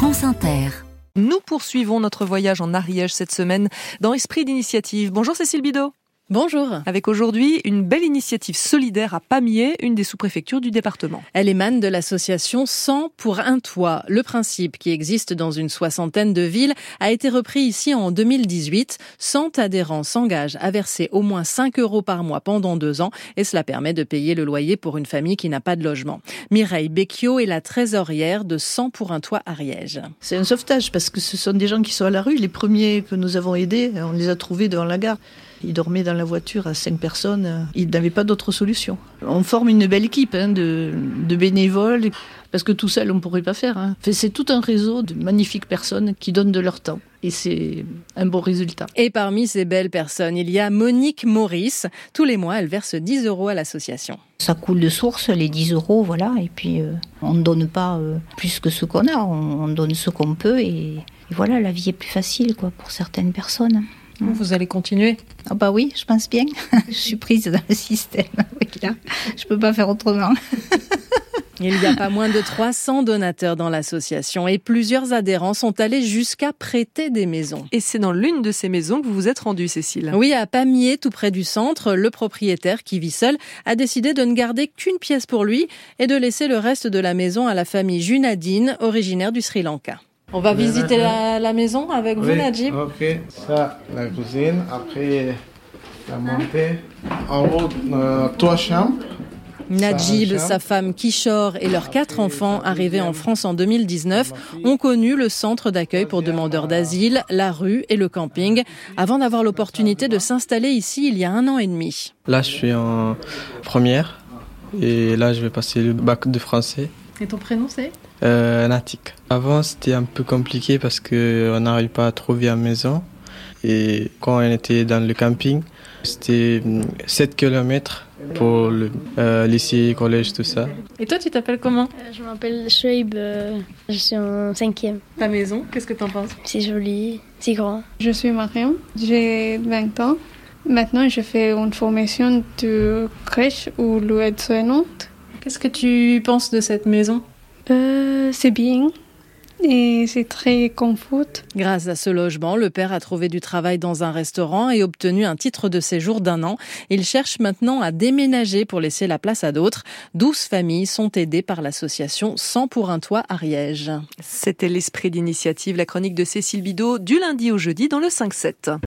France Inter. Nous poursuivons notre voyage en Ariège cette semaine dans Esprit d'initiative. Bonjour Cécile Bidot. Bonjour. Avec aujourd'hui une belle initiative solidaire à Pamiers, une des sous-préfectures du département. Elle émane de l'association 100 pour un toit. Le principe, qui existe dans une soixantaine de villes, a été repris ici en 2018. 100 adhérents s'engagent à verser au moins 5 euros par mois pendant deux ans et cela permet de payer le loyer pour une famille qui n'a pas de logement. Mireille Becchio est la trésorière de 100 pour un toit Ariège. C'est un sauvetage parce que ce sont des gens qui sont à la rue. Les premiers que nous avons aidés, on les a trouvés devant la gare. Ils dormaient dans la voiture à cinq personnes. Ils n'avaient pas d'autre solution. On forme une belle équipe hein, de, de, bénévoles parce que tout seul on ne pourrait pas faire. Hein. C'est tout un réseau de magnifiques personnes qui donnent de leur temps. Et c'est un bon résultat. Et parmi ces belles personnes, il y a Monique Maurice. Tous les mois, elle verse 10 euros à l'association. Ça coule de source, les 10 euros, voilà. Et puis, euh, on ne donne pas euh, plus que ce qu'on a. On, on, donne ce qu'on peut. Et, et, voilà, la vie est plus facile quoi, pour certaines personnes. Vous allez continuer Ah bah oui, je pense bien. je suis prise dans le système. Là, je peux pas faire autrement. Il n'y a pas moins de 300 donateurs dans l'association et plusieurs adhérents sont allés jusqu'à prêter des maisons. Et c'est dans l'une de ces maisons que vous vous êtes rendu, Cécile. Oui, à Pamiers, tout près du centre, le propriétaire qui vit seul a décidé de ne garder qu'une pièce pour lui et de laisser le reste de la maison à la famille Junadine, originaire du Sri Lanka. On va visiter la, la, maison avec vous, Najib. Ok, ça, la cuisine. Après, la montée. En haut, euh, trois chambres. Najib, sa femme Kishore et leurs quatre enfants arrivés en France en 2019 ont connu le centre d'accueil pour demandeurs d'asile, la rue et le camping avant d'avoir l'opportunité de s'installer ici il y a un an et demi. Là, je suis en première et là, je vais passer le bac de français. Et ton prénom, c'est? Euh, Natik. Avant, c'était un peu compliqué parce qu'on n'arrive pas à trouver une maison. Et quand on était dans le camping, c'était 7 km pour le euh, lycée, collège, tout ça. Et toi, tu t'appelles comment? Euh, Je m'appelle Shoaib, euh, je suis en cinquième. Ta maison, qu'est-ce que tu en penses? C'est joli, c'est grand. Je suis Marion, j'ai 20 ans. Maintenant, je fais une formation de crèche ou l'aide-soignante. Qu'est-ce que tu penses de cette maison? Euh, C'est bien et c'est très confort. Grâce à ce logement, le père a trouvé du travail dans un restaurant et obtenu un titre de séjour d'un an. Il cherche maintenant à déménager pour laisser la place à d'autres. 12 familles sont aidées par l'association 100 pour un toit Ariège. C'était l'esprit d'initiative, la chronique de Cécile Bidot du lundi au jeudi dans le 5-7.